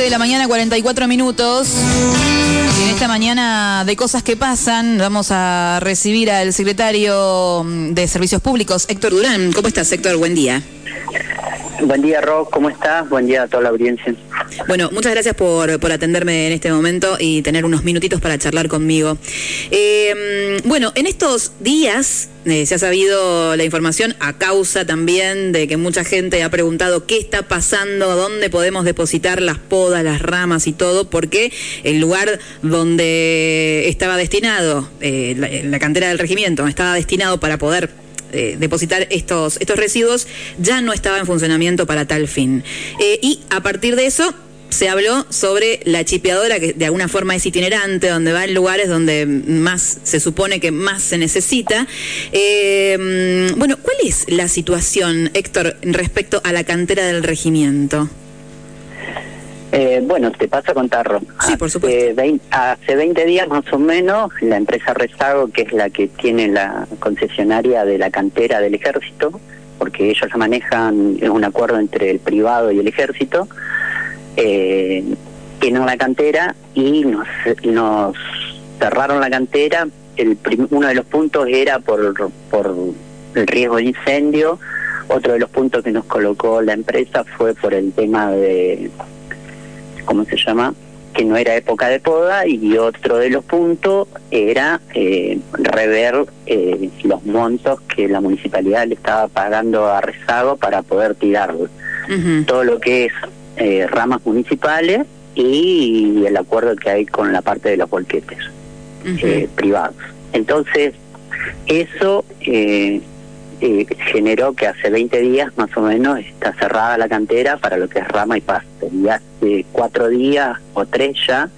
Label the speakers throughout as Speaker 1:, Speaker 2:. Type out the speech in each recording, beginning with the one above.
Speaker 1: 11 de la mañana, 44 minutos. Y en esta mañana de cosas que pasan, vamos a recibir al secretario de Servicios Públicos, Héctor Durán. ¿Cómo estás, Héctor? Buen día.
Speaker 2: Buen día, Rob. ¿Cómo estás? Buen día a toda la audiencia.
Speaker 1: Bueno, muchas gracias por, por atenderme en este momento y tener unos minutitos para charlar conmigo. Eh, bueno, en estos días eh, se ha sabido la información a causa también de que mucha gente ha preguntado qué está pasando, dónde podemos depositar las podas, las ramas y todo, porque el lugar donde estaba destinado, eh, la, la cantera del regimiento, estaba destinado para poder eh, depositar estos, estos residuos ya no estaba en funcionamiento para tal fin. Eh, y a partir de eso se habló sobre la chipeadora, que de alguna forma es itinerante, donde va en lugares donde más se supone que más se necesita. Eh, bueno, ¿cuál es la situación, Héctor, respecto a la cantera del regimiento?
Speaker 2: Eh, bueno, te paso a contar,
Speaker 1: Sí, por supuesto.
Speaker 2: Hace 20, hace 20 días más o menos, la empresa Rezago, que es la que tiene la concesionaria de la cantera del ejército, porque ellos la manejan, es un acuerdo entre el privado y el ejército, eh, tienen la cantera y nos, nos cerraron la cantera. El prim- uno de los puntos era por, por el riesgo de incendio, otro de los puntos que nos colocó la empresa fue por el tema de ¿cómo se llama? Que no era época de poda y otro de los puntos era eh, rever eh, los montos que la municipalidad le estaba pagando a Rezago para poder tirarlo.
Speaker 1: Ujú.
Speaker 2: Todo lo que es eh, ramas municipales y el acuerdo que hay con la parte de los bolquetes
Speaker 1: Ujú.
Speaker 2: eh, privados. Entonces, eso eh, generó que hace 20 días más o menos está cerrada la cantera para lo que es rama y pasto. Y hace cuatro días o tres ya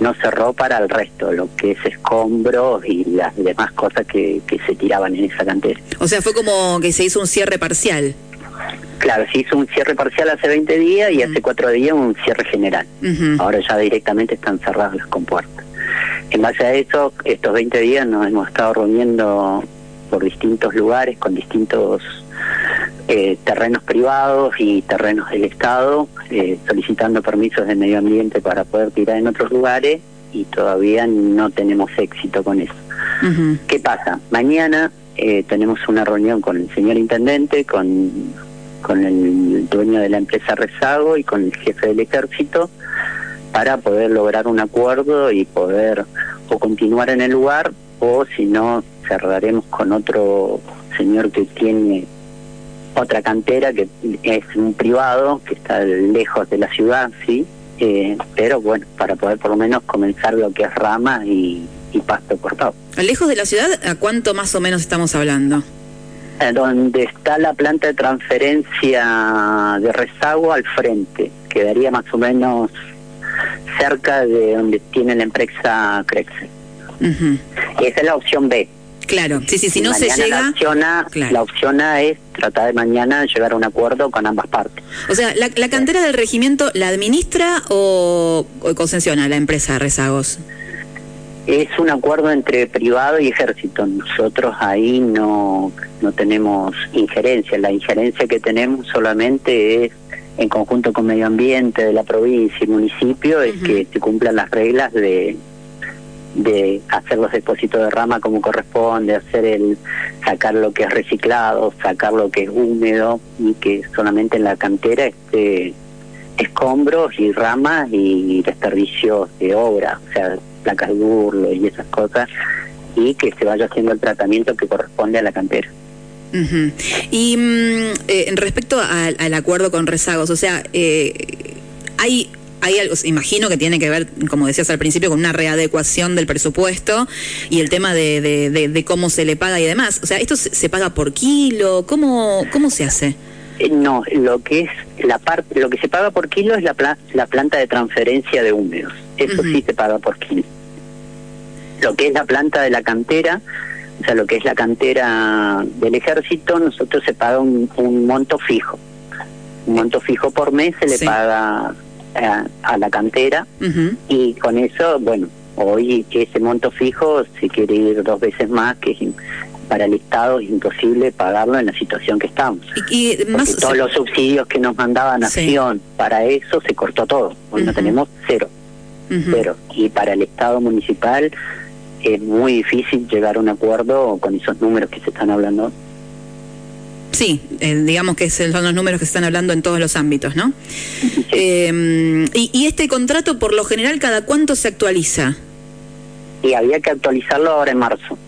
Speaker 2: no cerró para el resto, lo que es escombros y las demás cosas que, que se tiraban en esa cantera.
Speaker 1: O sea, fue como que se hizo un cierre parcial.
Speaker 2: Claro, se hizo un cierre parcial hace 20 días y hace cuatro días un cierre general. Ahora ya directamente están cerradas las compuertas. En base a eso, estos 20 días nos hemos estado reuniendo por distintos lugares, con distintos eh, terrenos privados y terrenos del Estado, eh, solicitando permisos de medio ambiente para poder tirar en otros lugares y todavía no tenemos éxito con eso. ¿Qué pasa? Mañana eh, tenemos una reunión con el señor intendente, con, con el dueño de la empresa Rezago y con el jefe del ejército para poder lograr un acuerdo y poder o continuar en el lugar o si no cerraremos con otro señor que tiene otra cantera que es un privado que está lejos de la ciudad, sí, eh, pero bueno, para poder por lo menos comenzar lo que es ramas y, y pasto cortado.
Speaker 1: Lejos de la ciudad, ¿a cuánto más o menos estamos hablando?
Speaker 2: Eh, donde está la planta de transferencia de rezago al frente, quedaría más o menos cerca de donde tiene la empresa Crexe.
Speaker 1: Ujú.
Speaker 2: Esa es la opción B.
Speaker 1: Claro, sí, sí, si no se llega...
Speaker 2: La opción, A,
Speaker 1: Claro.
Speaker 2: la opción A es tratar de mañana llegar a un acuerdo con ambas partes.
Speaker 1: O sea, ¿la, la cantera del regimiento la administra o, o concesiona la empresa Rezagos?
Speaker 2: Es un acuerdo entre privado y ejército. Nosotros ahí no, no tenemos injerencia. La injerencia que tenemos solamente es en conjunto con medio ambiente de la provincia y municipio, es que se cumplan las reglas de de hacer los depósitos de rama como corresponde, hacer el sacar lo que es reciclado, sacar lo que es húmedo y que solamente en la cantera esté escombros y ramas y desperdicios de obra, o sea, placas de burlo y esas cosas, y que se vaya haciendo el tratamiento que corresponde a la cantera.
Speaker 1: Y mm, eh, respecto al acuerdo con rezagos, o sea, eh, hay, hay algo, imagino que tiene que ver, como decías al principio, con una readecuación del presupuesto y el tema de, de, de- de cómo se le paga y demás. O sea, ¿esto se, se paga por kilo? ¿Cómo, cómo se hace?
Speaker 2: Eh, No, lo que es la parte, lo que se paga por kilo es la, pla- la planta de transferencia de húmedos. Eso sí se paga por kilo. Lo que es la planta de la cantera, o sea, lo que es la cantera del ejército, nosotros se paga un, un monto fijo. Un monto fijo por mes se le
Speaker 1: Sí.
Speaker 2: paga a, a la cantera y con eso, bueno, hoy ese monto fijo, si quiere ir dos veces más, que para el Estado es imposible pagarlo en la situación que estamos. Y, todos los subsidios que nos mandaba Nación para eso se cortó todo. Hoy no tenemos cero. Cero. Y para el Estado municipal es muy difícil llegar a un acuerdo con esos números que se están hablando.
Speaker 1: Sí, eh, digamos que son los números que se están hablando en todos los ámbitos, ¿no? Eh, y, y, este contrato, por lo general, ¿cada cuánto se actualiza?
Speaker 2: Y había que actualizarlo ahora en marzo.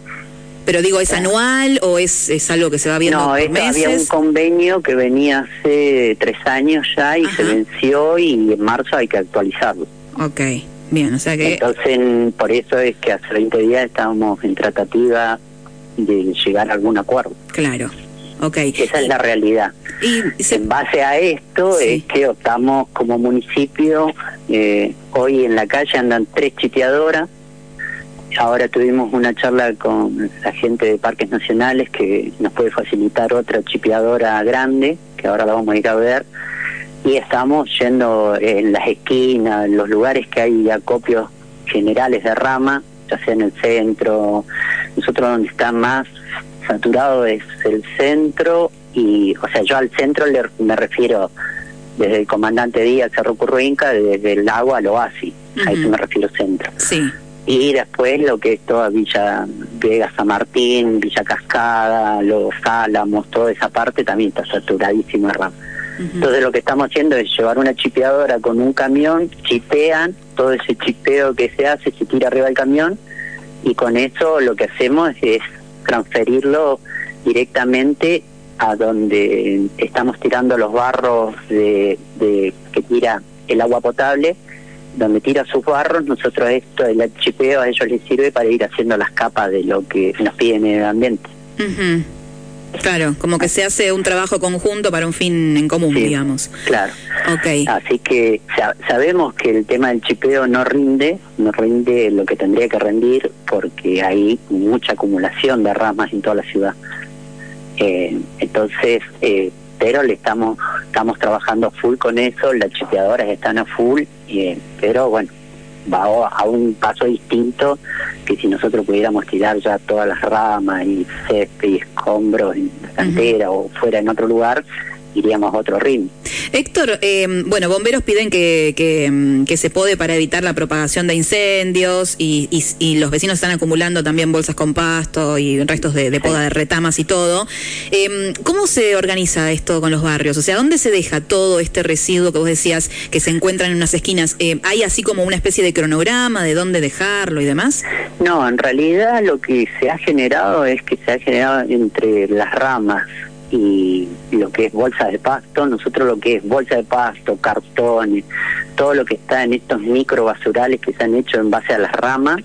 Speaker 1: Pero digo, ¿es anual o es, es algo que se va viendo no, por meses?
Speaker 2: había un convenio que venía hace tres años ya y se venció y en marzo hay que actualizarlo.
Speaker 1: Ok, bien, o sea que...
Speaker 2: Entonces, por eso es que hace 20 días estábamos en tratativa de llegar a algún acuerdo.
Speaker 1: Claro, ok.
Speaker 2: Esa es la realidad. Y En base a esto es que optamos como municipio, eh, hoy en la calle andan tres chiteadoras, Ahora tuvimos una charla con la gente de Parques Nacionales que nos puede facilitar otra chipeadora grande, que ahora la vamos a ir a ver. Y estamos yendo en las esquinas, en los lugares que hay acopios generales de rama, ya sea en el centro. Nosotros donde está más saturado es el centro y, o sea, yo al centro le, me refiero desde el comandante Díaz, Cerro Curruinca, desde el agua al oasis. A eso me refiero centro.
Speaker 1: Sí
Speaker 2: y después lo que es toda Villa Vega San Martín, Villa Cascada, Los Álamos, toda esa parte también está saturadísimo de RAM. Entonces lo que estamos haciendo es llevar una chipeadora con un camión, chipean, todo ese chipeo que se hace se tira arriba del camión y con eso lo que hacemos es transferirlo directamente a donde estamos tirando los barros de, de que tira el agua potable donde tira sus barros, nosotros esto, el chipeo a ellos les sirve para ir haciendo las capas de lo que nos piden en el ambiente.
Speaker 1: Claro, como que se hace un trabajo conjunto para un fin en común, digamos.
Speaker 2: Claro. Okay. Así que sabemos que el tema del chipeo no rinde, no rinde lo que tendría que rendir porque hay mucha acumulación de ramas en toda la ciudad. Eh, entonces, eh, pero le estamos estamos trabajando full con eso, las chipeadoras están a full, y, pero bueno, va a un paso distinto que si nosotros pudiéramos tirar ya todas las ramas y césped y escombros en la cantera o fuera en otro lugar, iríamos a otro ritmo.
Speaker 1: Héctor, eh, bueno, bomberos piden que, que, mm, que, se pode para evitar la propagación de incendios y, y, los vecinos están acumulando también bolsas con pasto y restos de, poda de retamas y todo. Eh, ¿Cómo se organiza esto con los barrios? O sea, ¿dónde se deja todo este residuo que vos decías que se encuentra en unas esquinas? Eh, ¿Hay así como una especie de cronograma de dónde dejarlo y demás?
Speaker 2: No, en realidad lo que se ha generado es que se ha generado entre las ramas y lo que es bolsa de pasto, nosotros lo que es bolsa de pasto, cartones, todo lo que está en estos micro basurales que se han hecho en base a las ramas,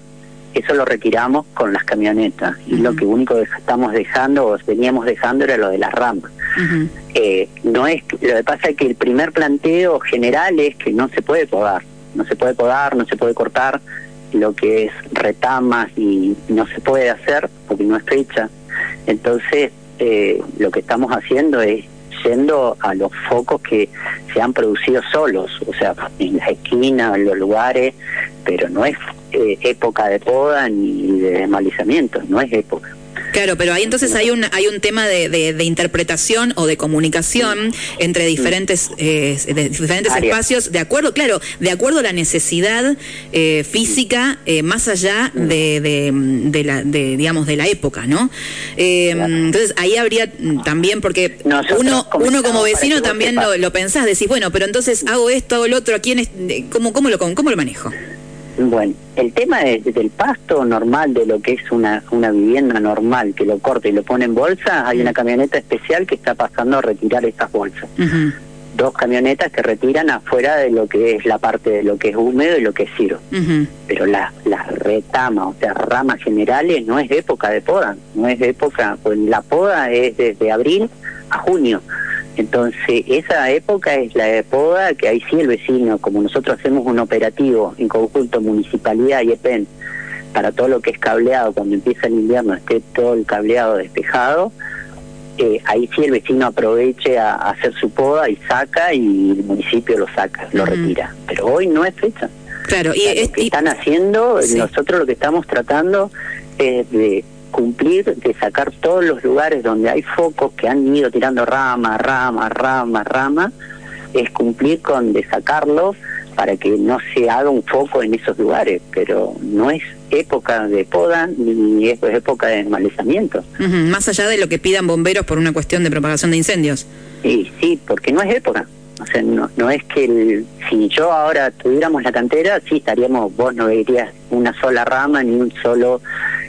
Speaker 2: eso lo retiramos con las camionetas y lo que único que estamos dejando o veníamos dejando era lo de las ramas. eh, no es lo que pasa es que el primer planteo general es que no se puede podar, no se puede podar, no se puede cortar lo que es retamas y no se puede hacer porque no es fecha. Entonces eh, lo que estamos haciendo es yendo a los focos que se han producido solos, o sea, en las esquinas, en los lugares, pero no es eh, época de poda ni de desmalizamiento, no es época.
Speaker 1: Claro, pero ahí entonces hay un hay un tema de, de, interpretación o de comunicación entre diferentes eh, diferentes espacios, de acuerdo, claro, de acuerdo a la necesidad eh, física eh, más allá de, de, la de, digamos de la época, ¿no? Entonces ahí habría también porque uno uno como vecino también lo, lo, pensás, decís bueno, pero entonces hago esto, hago lo otro, ¿a quién es, cómo cómo lo cómo lo manejo?
Speaker 2: Bueno, el tema del pasto normal, de lo que es una, una vivienda normal, que lo corta y lo pone en bolsa, hay una camioneta especial que está pasando a retirar esas bolsas. Dos camionetas que retiran afuera de lo que es la parte de lo que es húmedo y lo que es ciro. Pero las la retamas, o sea, ramas generales, no es época de poda, no es época, pues la poda es desde abril a junio. Entonces, esa época es la de poda que ahí sí el vecino, como nosotros hacemos un operativo en conjunto municipalidad y EPEN para todo lo que es cableado, cuando empieza el invierno esté todo el cableado despejado, eh, ahí sí el vecino aproveche a, hacer su poda y saca y el municipio lo saca, lo retira. Pero hoy no es fecha.
Speaker 1: Claro, y,
Speaker 2: lo que están haciendo, nosotros lo que estamos tratando es de cumplir de sacar todos los lugares donde hay focos que han ido tirando rama, rama, rama, rama, es cumplir con de sacarlos para que no se haga un foco en esos lugares, pero no es época de poda ni es época de desmalezamiento.
Speaker 1: Más allá de lo que pidan bomberos por una cuestión de propagación de incendios.
Speaker 2: Sí, sí, porque no es época. O sea, no, no es que el, si yo ahora tuviéramos la cantera, sí estaríamos, vos no verías una sola rama ni un solo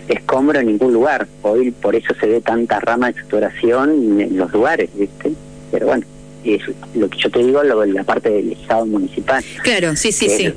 Speaker 2: escombro en ningún lugar. Hoy por eso se ve tanta rama de exploración en los lugares, ¿viste? Pero bueno, es lo que yo te digo, lo, la parte del Estado municipal.
Speaker 1: Claro, sí, sí, sí.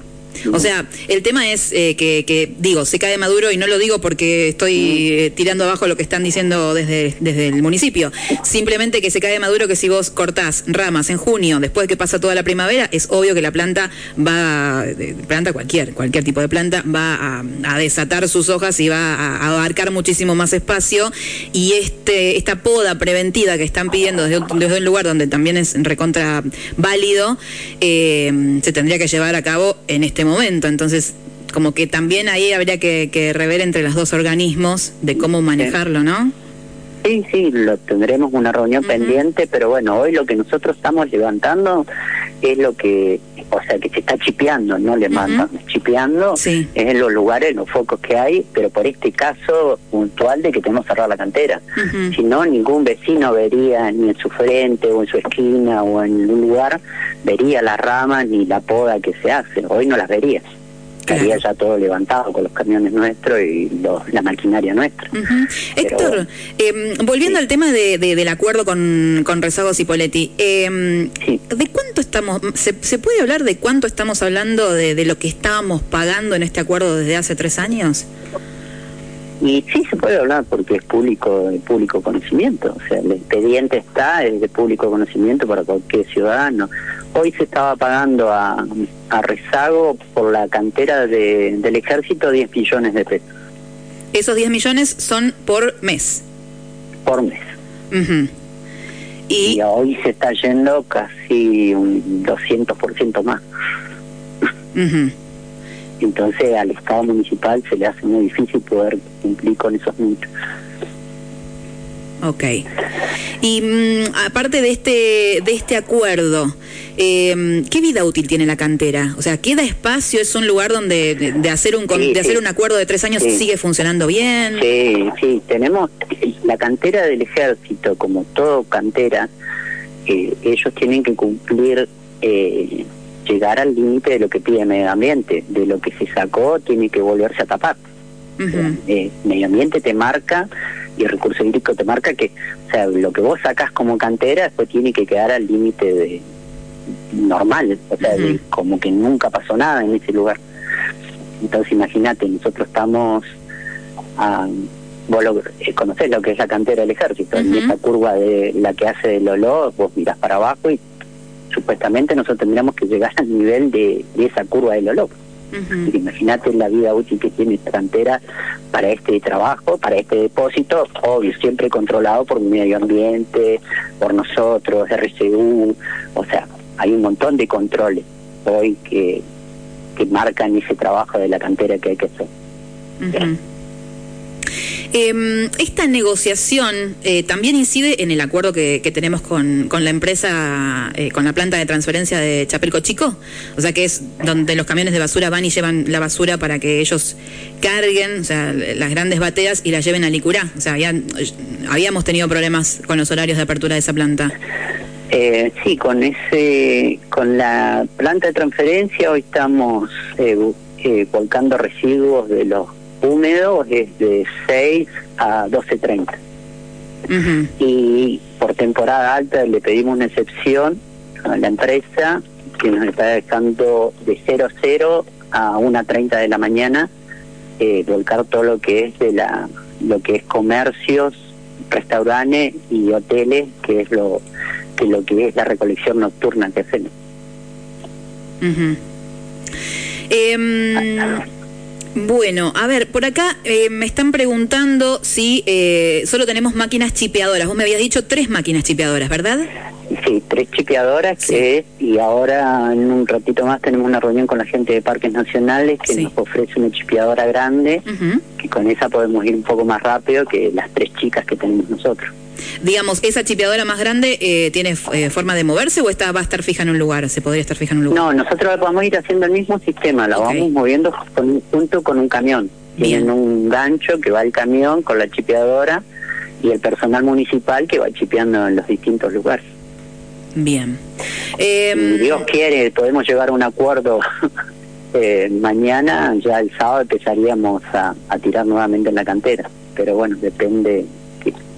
Speaker 1: O sea, el tema es eh, que, digo, se cae Maduro y no lo digo porque estoy eh, tirando abajo lo que están diciendo desde, desde el municipio. Simplemente que se cae Maduro que si vos cortás ramas en junio, después de que pasa toda la primavera, es obvio que la planta va, planta cualquier, cualquier tipo de planta, va a, desatar sus hojas y va a, abarcar muchísimo más espacio. Y este esta poda preventiva que están pidiendo desde, desde un lugar donde también es recontra válido, eh, se tendría que llevar a cabo en este momento. Entonces, como que también ahí habría que, rever entre los dos organismos de cómo manejarlo, ¿no?
Speaker 2: Sí, sí, lo tendremos una reunión pendiente, pero bueno, hoy lo que nosotros estamos levantando es lo que, o sea, que se está chipeando, no le mandan, chipeando es en los lugares, los focos que hay, pero por este caso puntual de que tenemos cerrar la cantera. Si no, ningún vecino vería ni en su frente o en su esquina o en un lugar, vería las ramas ni la poda que se hace. Hoy no las vería estaría ya todo levantado con los camiones nuestros y la maquinaria nuestra.
Speaker 1: Héctor, em, volviendo al tema de, del acuerdo con, con Rezagos y Poletti, em, ¿de cuánto estamos, se, se, puede hablar de cuánto estamos hablando de, de lo que estábamos pagando en este acuerdo desde hace tres años?
Speaker 2: Y sí se puede hablar porque es público de público conocimiento, o sea, el expediente está, es de público conocimiento para cualquier ciudadano. Hoy se estaba pagando a, a rezago por la cantera de, del ejército 10 millones de pesos.
Speaker 1: ¿Esos 10 millones son por mes?
Speaker 2: Por mes. ¿Y? hoy se está yendo casi un 200% más. Entonces al Estado municipal se le hace muy difícil poder cumplir con esos números.
Speaker 1: Ok. Y mm, aparte de este, de este acuerdo, eh, ¿qué vida útil tiene la cantera? O sea, ¿queda espacio? ¿Es un lugar donde de, hacer un de hacer un acuerdo de tres años sigue funcionando bien?
Speaker 2: Sí, sí, tenemos la cantera del ejército, como todo cantera, eh, ellos tienen que cumplir eh, llegar al límite de lo que pide medio ambiente, de lo que se sacó tiene que volverse a tapar. Eh, medio ambiente te marca y el recurso hídrico te marca que, o sea, lo que vos sacas como cantera después tiene que quedar al límite de normal, o sea, como que nunca pasó nada en ese lugar. Entonces imagínate, nosotros estamos a, vos lo, eh, conocés lo que es la cantera del ejército, en esa curva de la que hace el olor, vos mirás para abajo y supuestamente nosotros tendríamos que llegar al nivel de, esa curva del olor. Imagínate la vida útil que tiene esta cantera para este trabajo, para este depósito, obvio, siempre controlado por medio ambiente, por nosotros, RCU, o sea, hay un montón de controles hoy que, que marcan ese trabajo de la cantera que hay que hacer.
Speaker 1: Eh, esta negociación eh, también incide en el acuerdo que, tenemos con, con, la empresa, eh, con la planta de transferencia de Chapelco Chico, o sea que es donde los camiones de basura van y llevan la basura para que ellos carguen, o sea, las grandes bateas y la lleven a Licurá. O sea, habíamos tenido problemas con los horarios de apertura de esa planta.
Speaker 2: Eh, sí, con ese, con la planta de transferencia hoy estamos eh, eh volcando residuos de los húmedo es de 6 a 12.30. Y por temporada alta le pedimos una excepción a la empresa que nos está dejando de 00 a 1.30 de la mañana eh, volcar todo lo que es de la lo que es comercios, restaurantes y hoteles, que es lo que lo que es la recolección nocturna que hacemos.
Speaker 1: Bueno, a ver, por acá eh, me están preguntando si eh, solo tenemos máquinas chipeadoras. Vos me habías dicho tres máquinas chipeadoras, ¿verdad?
Speaker 2: Sí, tres chipeadoras que es, y ahora en un ratito más tenemos una reunión con la gente de Parques Nacionales que nos ofrece una chipeadora grande, que con esa podemos ir un poco más rápido que las tres chicas que tenemos nosotros.
Speaker 1: Digamos, ¿esa chipeadora más grande eh, tiene eh, forma de moverse o esta va a estar fija en un lugar? ¿Se podría estar fija en un lugar?
Speaker 2: No, nosotros vamos a ir haciendo el mismo sistema, la vamos moviendo junto con un camión. Tienen un gancho que va al camión con la chipeadora y el personal municipal que va chipeando en los distintos lugares.
Speaker 1: Bien.
Speaker 2: Em, Dios quiere, podemos llegar a un acuerdo eh, mañana, ya el sábado empezaríamos a, a tirar nuevamente en la cantera. Pero bueno, depende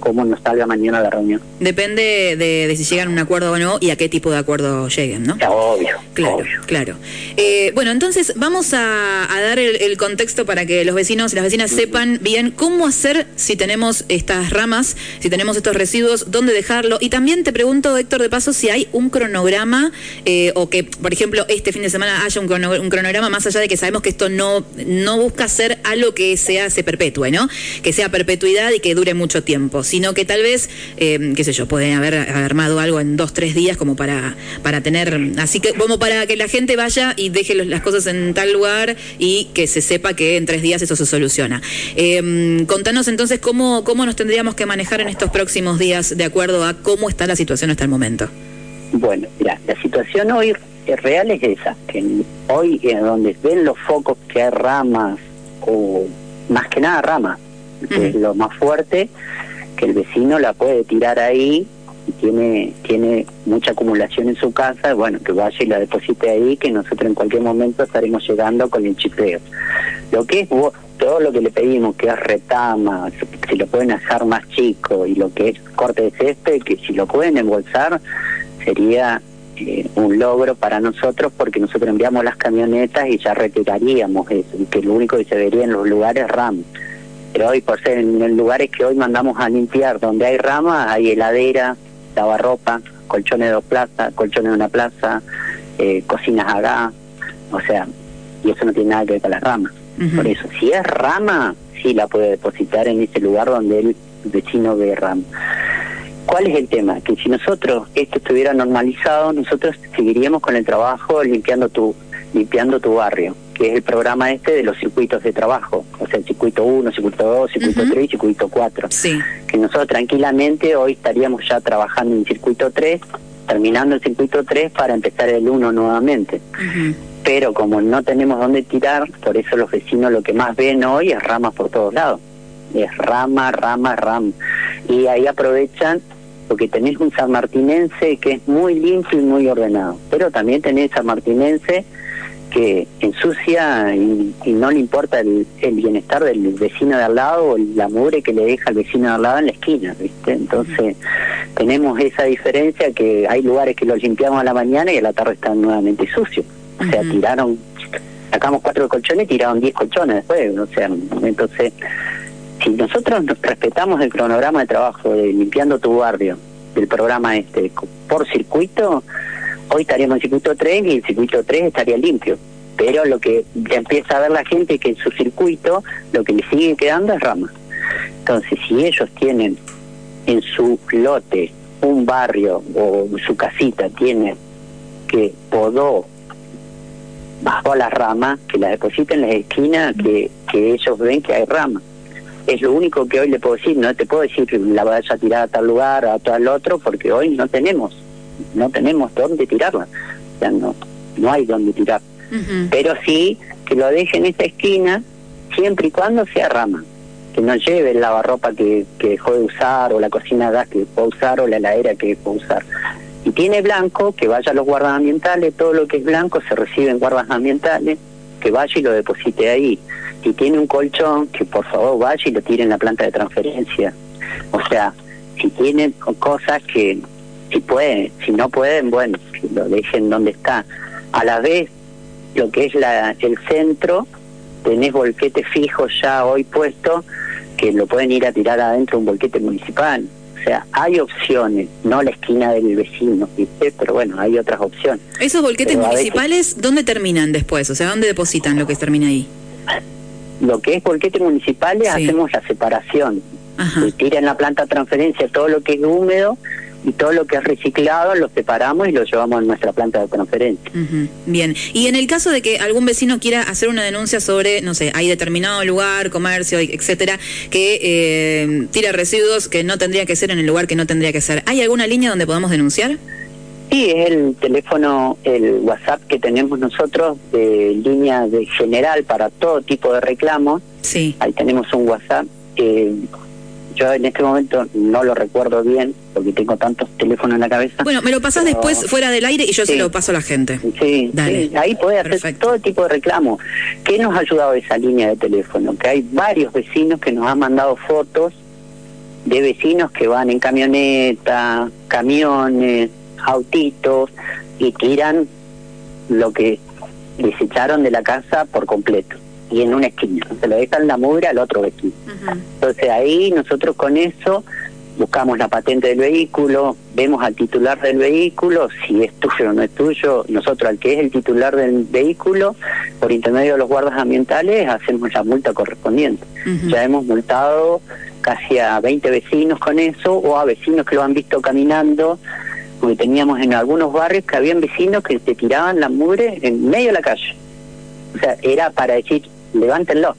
Speaker 2: cómo nos salga mañana la reunión.
Speaker 1: Depende de, si llegan a un acuerdo o no y a qué tipo de acuerdo lleguen, ¿no?
Speaker 2: obvio.
Speaker 1: Claro, claro. Eh, bueno, entonces vamos a, dar el, contexto para que los vecinos y las vecinas sepan bien cómo hacer si tenemos estas ramas, si tenemos estos residuos, dónde dejarlo. Y también te pregunto, Héctor, de paso, si hay un cronograma eh, o que, por ejemplo, este fin de semana haya un, cronograma, más allá de que sabemos que esto no, no busca ser algo que sea, se perpetúe, ¿no? Que sea perpetuidad y que dure mucho tiempo sino que tal vez, eh, qué sé yo, pueden haber armado algo en dos, tres días como para, para tener, así que como para que la gente vaya y deje las cosas en tal lugar y que se sepa que en tres días eso se soluciona. Eh, contanos entonces cómo, cómo nos tendríamos que manejar en estos próximos días de acuerdo a cómo está la situación hasta el momento.
Speaker 2: Bueno, mira, la situación hoy real es esa, que hoy en donde ven los focos que hay ramas o más que nada ramas, que es lo más fuerte, el vecino la puede tirar ahí y tiene tiene mucha acumulación en su casa, bueno, que vaya y la deposite ahí, que nosotros en cualquier momento estaremos llegando con el chipeo. Lo que es todo lo que le pedimos, que es retama, si lo pueden hacer más chico, y lo que es corte de césped, que si lo pueden embolsar, sería eh, un logro para nosotros porque nosotros enviamos las camionetas y ya retiraríamos eso, y que lo único que se vería en los lugares RAM pero hoy por ser en, lugares que hoy mandamos a limpiar, donde hay ramas, hay heladera, lavarropa, colchones de dos plazas, colchones de una plaza, eh, cocinas acá, o sea, y eso no tiene nada que ver con las ramas. Por eso, si es rama, sí la puede depositar en ese lugar donde el vecino ve rama. ¿Cuál es el tema? Que si nosotros esto estuviera normalizado, nosotros seguiríamos con el trabajo limpiando tu limpiando tu barrio que es el programa este de los circuitos de trabajo, o sea, el circuito 1, circuito 2, circuito 3 y circuito 4.
Speaker 1: Sí.
Speaker 2: Que nosotros tranquilamente hoy estaríamos ya trabajando en circuito 3, terminando el circuito 3 para empezar el 1 nuevamente. Pero como no tenemos dónde tirar, por eso los vecinos lo que más ven hoy es ramas por todos lados. Es rama, rama, rama. Y ahí aprovechan porque tenés un sanmartinense que es muy limpio y muy ordenado, pero también tenés sanmartinense que ensucia y, no le importa el, bienestar del vecino de al lado o la mugre que le deja al vecino de al lado en la esquina, ¿viste? Entonces tenemos esa diferencia que hay lugares que los limpiamos a la mañana y a la tarde están nuevamente sucios. O sea, tiraron, sacamos cuatro colchones y tiraron diez colchones después, o sea, entonces si nosotros respetamos el cronograma de trabajo de limpiando tu barrio, del programa este, por circuito, hoy estaríamos en circuito 3 y el circuito 3 estaría limpio. Pero lo que empieza a ver la gente es que en su circuito lo que le sigue quedando es rama. Entonces, si ellos tienen en su lote un barrio o su casita tiene que podó bajo las ramas, que la depositen en la esquina, que, que ellos ven que hay ramas. Es lo único que hoy le puedo decir, no te puedo decir que la vayas a tirar a tal lugar, a tal otro, porque hoy no tenemos no tenemos dónde tirarla, o sea, no, no hay dónde tirar. Pero sí que lo deje en esa esquina siempre y cuando sea rama, que no lleve el lavarropa que, que dejó de usar o la cocina gas que dejó de usar o la heladera que dejó de usar. Y tiene blanco, que vaya a los guardas ambientales, todo lo que es blanco se recibe en guardas ambientales, que vaya y lo deposite ahí. Si tiene un colchón, que por favor vaya y lo tire en la planta de transferencia. O sea, si tiene cosas que si pueden, si no pueden, bueno, lo dejen donde está. A la vez, lo que es la, el centro, tenés volquete fijo ya hoy puesto, que lo pueden ir a tirar adentro un volquete municipal. O sea, hay opciones, no la esquina del vecino, pero bueno, hay otras opciones.
Speaker 1: ¿Esos volquetes municipales dónde terminan después? O sea, ¿dónde depositan lo que termina ahí?
Speaker 2: Lo que es volquetes municipales, hacemos la separación. Ajá. Se tira en la planta de transferencia todo lo que es húmedo y todo lo que es reciclado lo separamos y lo llevamos a nuestra planta de conferencia.
Speaker 1: Bien, y en el caso de que algún vecino quiera hacer una denuncia sobre, no sé, hay determinado lugar, comercio, etcétera, que eh, tira residuos que no tendría que ser en el lugar que no tendría que ser, ¿hay alguna línea donde podamos denunciar?
Speaker 2: Sí, es el teléfono, el WhatsApp que tenemos nosotros de línea de general para todo tipo de reclamos.
Speaker 1: Sí.
Speaker 2: Ahí tenemos un WhatsApp. Eh, yo en este momento no lo recuerdo bien porque tengo tantos teléfonos en la cabeza.
Speaker 1: Bueno, me lo pasas después fuera del aire y yo se lo paso a la gente.
Speaker 2: Sí, Dale. ahí puede hacer todo tipo de reclamos. ¿Qué nos ha ayudado esa línea de teléfono? Que hay varios vecinos que nos han mandado fotos de vecinos que van en camioneta, camiones, autitos y tiran lo que desecharon de la casa por completo y en una esquina. Se lo dejan la mugre al otro vecino. Entonces ahí nosotros con eso buscamos la patente del vehículo, vemos al titular del vehículo, si es tuyo o no es tuyo, nosotros al que es el titular del vehículo, por intermedio de los guardas ambientales, hacemos la multa correspondiente. Ya hemos multado casi a 20 vecinos con eso, o a vecinos que lo han visto caminando, porque teníamos en algunos barrios que habían vecinos que se tiraban la mugre en medio de la calle. O sea, era para decir, levántenlo.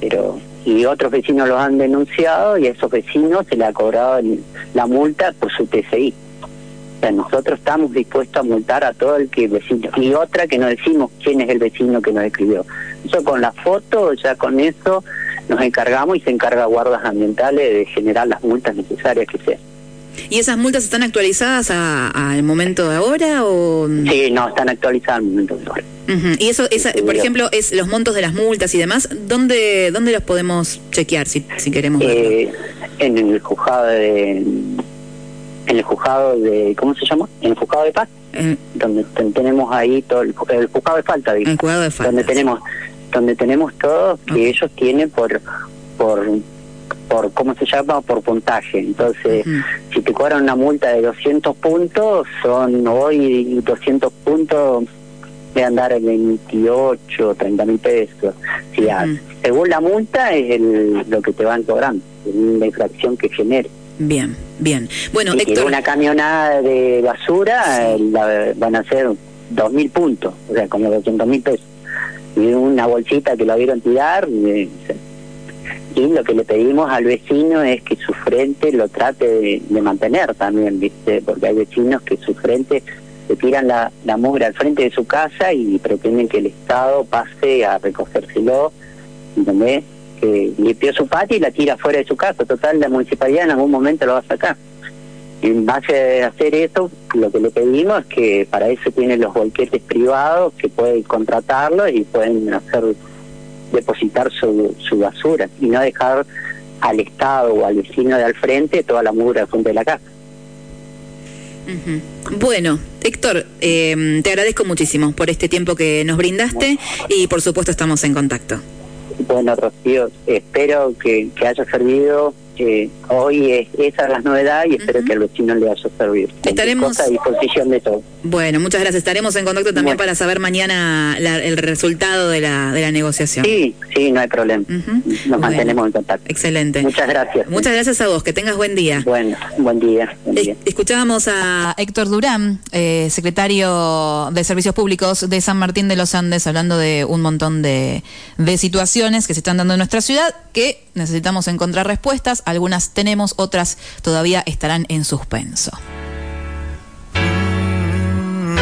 Speaker 2: Pero y otros vecinos los han denunciado y a esos vecinos se le ha cobrado la multa por su TCI. O sea, nosotros estamos dispuestos a multar a todo el que vecino. Y otra que no decimos quién es el vecino que nos escribió. Eso con la foto, ya con eso nos encargamos y se encarga guardas ambientales de generar las multas necesarias que sean.
Speaker 1: ¿Y esas multas están actualizadas al momento de ahora o...?
Speaker 2: Sí, no, están actualizadas al momento de ahora.
Speaker 1: Y eso, esa, por ejemplo, es los montos de las multas y demás, ¿dónde dónde los podemos chequear si, si queremos
Speaker 2: eh, En el juzgado de... En el juzgado de... ¿Cómo se llama? En el juzgado de paz. Donde tenemos ahí todo el, juzgado de falta.
Speaker 1: El juzgado de falta.
Speaker 2: Donde tenemos, donde tenemos todo que ellos tienen por... por por cómo se llama por puntaje. Entonces si te cobran una multa de 200 puntos son hoy 200 puntos de andar en 28 30 mil pesos. Si según la multa es el, lo que te van cobrando la infracción que genere.
Speaker 1: Bien bien. Bueno
Speaker 2: si Héctor... una camionada de basura van a ser 2 mil puntos o sea como 200 mil pesos. Y una bolsita que lo vieron tirar eh, y lo que le pedimos al vecino es que su frente lo trate de, mantener también, ¿viste? Porque hay vecinos que su frente le tiran la, mugre al frente de su casa y pretenden que el Estado pase a recogérselo, ¿entendés? Que limpió su patio y la tira fuera de su casa. Total, la municipalidad en algún momento lo va a sacar. En base a hacer eso, lo que le pedimos es que para eso tienen los bolquetes privados que pueden contratarlos y pueden hacer depositar su, su basura y no dejar al Estado o al vecino de al frente toda la mugre al frente de la casa.
Speaker 1: Bueno, Héctor, eh, te agradezco muchísimo por este tiempo que nos brindaste y por supuesto estamos en contacto.
Speaker 2: Bueno, Rocío, espero que, que haya servido hoy es, esa es la novedad y espero que al vecino le haya servido.
Speaker 1: Estaremos
Speaker 2: a disposición de todo.
Speaker 1: Bueno, muchas gracias. Estaremos en contacto también para saber mañana el resultado de la, de la negociación.
Speaker 2: Sí, sí, no hay problema. Nos mantenemos en contacto.
Speaker 1: Excelente.
Speaker 2: Muchas gracias.
Speaker 1: Muchas gracias a vos. Que tengas buen día.
Speaker 2: Bueno, buen día.
Speaker 1: escuchábamos a Héctor Durán, eh, secretario de Servicios Públicos de San Martín de los Andes, hablando de un montón de, de situaciones que se están dando en nuestra ciudad que necesitamos encontrar respuestas algunas tenemos, otras todavía estarán en suspenso.